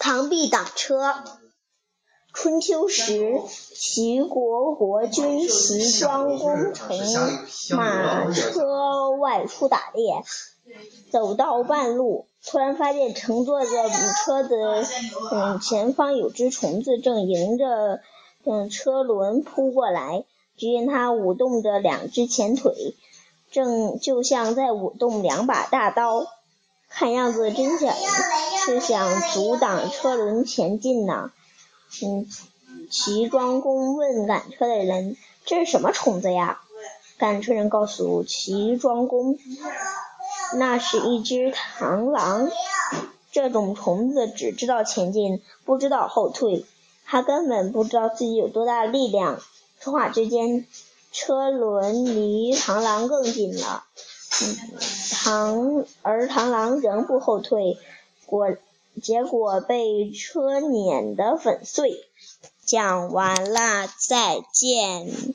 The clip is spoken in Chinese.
螳臂挡车。春秋时，齐国国君齐庄公乘马车外出打猎，走到半路，突然发现乘坐着车的嗯前方有只虫子正迎着嗯车轮扑过来，只见它舞动着两只前腿，正就像在舞动两把大刀，看样子真想是想阻挡车轮前进呢。嗯，齐庄公问赶车的人：“这是什么虫子呀？”赶车人告诉齐庄公：“那是一只螳螂。这种虫子只知道前进，不知道后退。它根本不知道自己有多大力量。”说话之间，车轮离螳螂更近了。螳而螳螂仍不后退，果。结果被车碾得粉碎。讲完了，再见。